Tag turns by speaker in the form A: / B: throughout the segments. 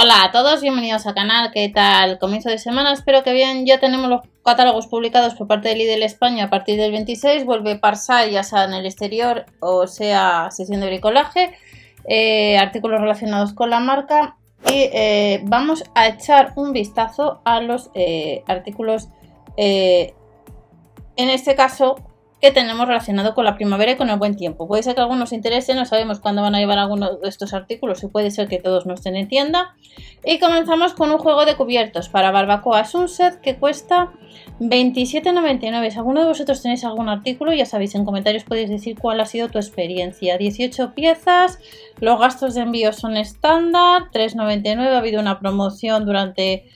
A: Hola a todos, bienvenidos al canal, ¿qué tal? Comienzo de semana, espero que bien, ya tenemos los catálogos publicados por parte de Lidl España a partir del 26, vuelve Parsai ya sea en el exterior o sea sesión de bricolaje, eh, artículos relacionados con la marca y eh, vamos a echar un vistazo a los eh, artículos, en este caso que tenemos relacionado con la primavera y con el buen tiempo. Puede ser que algunos interese, no sabemos cuándo van a llevar algunos de estos artículos y puede ser que todos no estén en tienda. Y comenzamos con un juego de cubiertos para barbacoa Sunset que cuesta 27,99. Si alguno de vosotros tenéis algún artículo, ya sabéis, en comentarios podéis decir cuál ha sido tu experiencia. 18 piezas, los gastos de envío son estándar, 3,99. Ha habido una promoción durante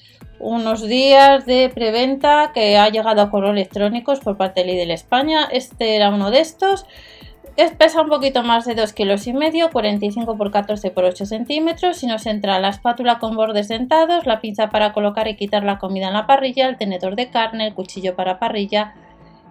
A: unos días de preventa que ha llegado a correo electrónicos por parte de Lidl España. Este era uno de estos. Es, pesa un poquito más de 2 kilos y medio, 45 por 14 por 8 centímetros. Y nos entra la espátula con bordes dentados, la pinza para colocar y quitar la comida en la parrilla, el tenedor de carne, el cuchillo para parrilla,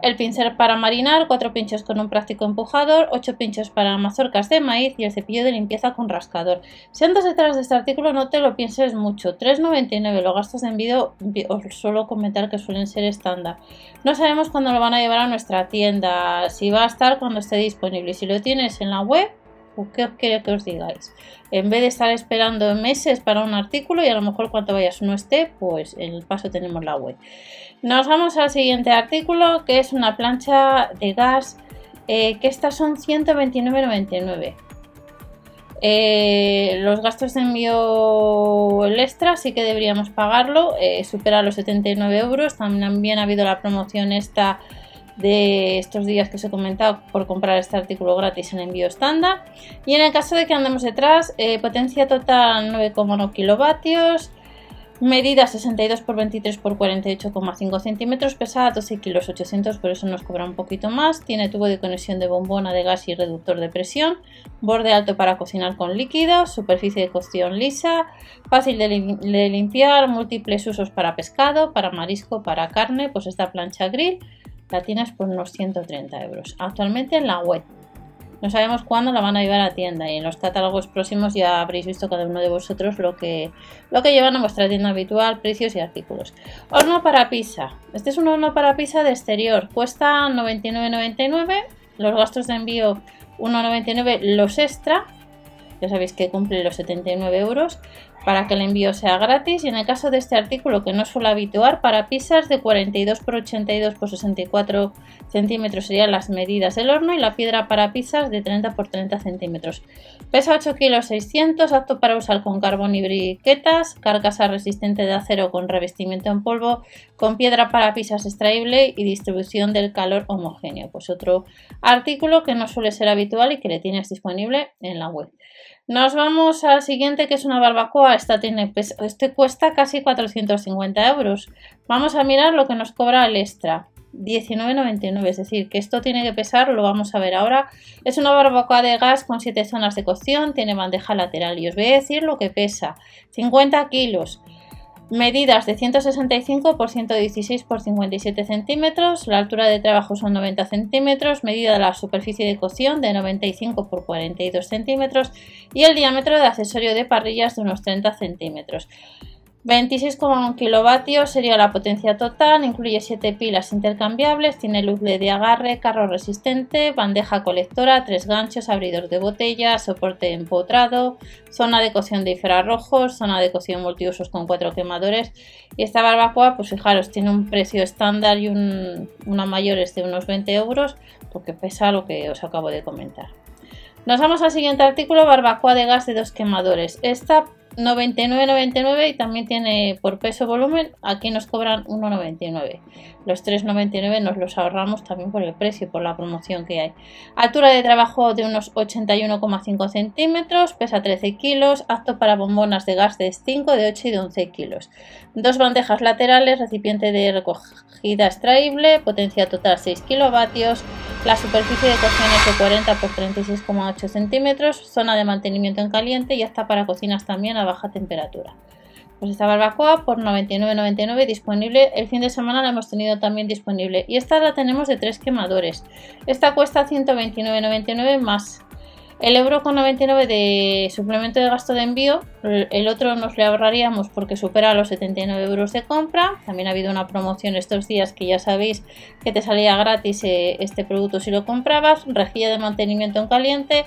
A: el pincel para marinar, 4 pinchos con un práctico empujador, 8 pinchos para mazorcas de maíz y el cepillo de limpieza con rascador. Si andas detrás de este artículo no te lo pienses mucho, 3,99 los gastos de envío os suelo comentar que suelen ser estándar. No sabemos cuándo lo van a llevar a nuestra tienda, si va a estar cuando esté disponible. Si lo tienes en la web, pues, ¿qué os quiere que os digáis? En vez de estar esperando meses para un artículo y a lo mejor cuando vayas no esté, pues en el paso tenemos la web. Nos vamos al siguiente artículo que es una plancha de gas eh, que estas son 129,99. Eh, los gastos de envío el extra sí que deberíamos pagarlo, eh, supera los 79 euros. También ha habido la promoción esta de estos días que os he comentado por comprar este artículo gratis en envío estándar. Y en el caso de que andemos detrás, potencia total 9,1 kilovatios. Medida 62 x 23 x 48,5 centímetros, pesada 12 kilos 800, por eso nos cobra un poquito más. Tiene tubo de conexión de bombona de gas y reductor de presión, borde alto para cocinar con líquidos, superficie de cocción lisa, fácil de, de limpiar, múltiples usos para pescado, para marisco, para carne, pues esta plancha grill la tienes por unos 130 euros. Actualmente en la web no sabemos cuándo la van a llevar a tienda y en los catálogos próximos ya habréis visto cada uno de vosotros lo que, lo que llevan a vuestra tienda habitual, precios y artículos. Horno para pizza. Este es un horno para pizza de exterior. Cuesta 99,99. Los gastos de envío 1,99 los extra. Ya sabéis que cumple los 79 euros para que el envío sea gratis. Y en el caso de este artículo que no suele habituar para pizzas de 42 x 82 x 64 centímetros serían las medidas del horno y la piedra para pizzas de 30 x 30 centímetros. Pesa 8 kg 600 apto para usar con carbón y briquetas carcasa resistente de acero con revestimiento en polvo con piedra para pizzas extraíble y distribución del calor homogéneo. Pues otro artículo que no suele ser habitual y que le tienes disponible en la web nos vamos al siguiente que es una barbacoa. Esta tiene, este cuesta casi 450 euros. Vamos a mirar lo que nos cobra el extra. 19,99, es decir, que esto tiene que pesar, lo vamos a ver ahora. Es una barbacoa de gas con 7 zonas de cocción, tiene bandeja lateral y os voy a decir lo que pesa. 50 kilos. Medidas de 165 por 116 por 57 centímetros, la altura de trabajo son 90 centímetros, medida de la superficie de cocción de 95 por 42 centímetros y el diámetro de accesorio de parrillas de unos 30 centímetros. 26,1 kilovatios sería la potencia total, incluye 7 pilas intercambiables, tiene luz de agarre, carro resistente, bandeja colectora, 3 ganchos, abridor de botella, soporte empotrado, zona de cocción de infrarrojos, zona de cocción multiusos con 4 quemadores. Y esta barbacoa, pues fijaros, tiene un precio estándar y una mayor es de unos 20 euros, porque pesa lo que os acabo de comentar. Nos vamos al siguiente artículo, barbacoa de gas de dos quemadores. Esta 99,99 y también tiene por peso volumen, aquí nos cobran 1,99. Los 3,99 nos los ahorramos también por el precio, por la promoción que hay. Altura de trabajo de unos 81,5 centímetros, pesa 13 kilos, apto para bombonas de gas de 5, de 8 y de 11 kilos. Dos bandejas laterales, recipiente de recogida extraíble, potencia total 6 kilovatios. La superficie de cocción es de 40 por 36,8 centímetros, zona de mantenimiento en caliente y hasta para cocinas también baja temperatura. Pues esta barbacoa por 99,99 disponible. El fin de semana la hemos tenido también disponible. Y esta la tenemos de tres quemadores. Esta cuesta 129,99 más El euro con 99 de suplemento de gasto de envío, el otro nos le ahorraríamos porque supera los 79 euros de compra. También ha habido una promoción estos días que ya sabéis que te salía gratis eh, este producto si lo comprabas. Rejilla de mantenimiento en caliente,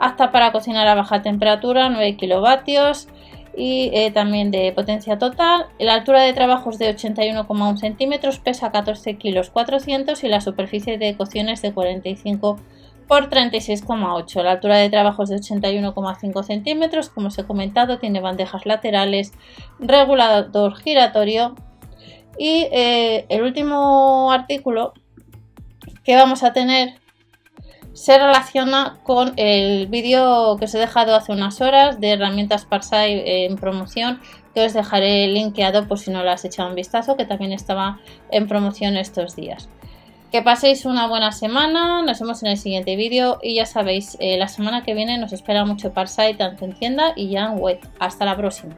A: hasta para cocinar a baja temperatura, 9 kilovatios y eh, también de potencia total. La altura de trabajo es de 81,1 centímetros, pesa 14 kilos 400 y la superficie de cocción es de 45 por 36,8. La altura de trabajo es de 81,5 centímetros. Como os he comentado, tiene bandejas laterales, regulador giratorio. Y eh, el último artículo que vamos a tener se relaciona con el vídeo que os he dejado hace unas horas de herramientas Parsai en promoción que os dejaré linkeado por si no lo has echado un vistazo que también estaba en promoción estos días. Que paséis una buena semana, nos vemos en el siguiente vídeo y ya sabéis, eh, la semana que viene nos espera mucho Parsai tanto y ya en web. Hasta la próxima.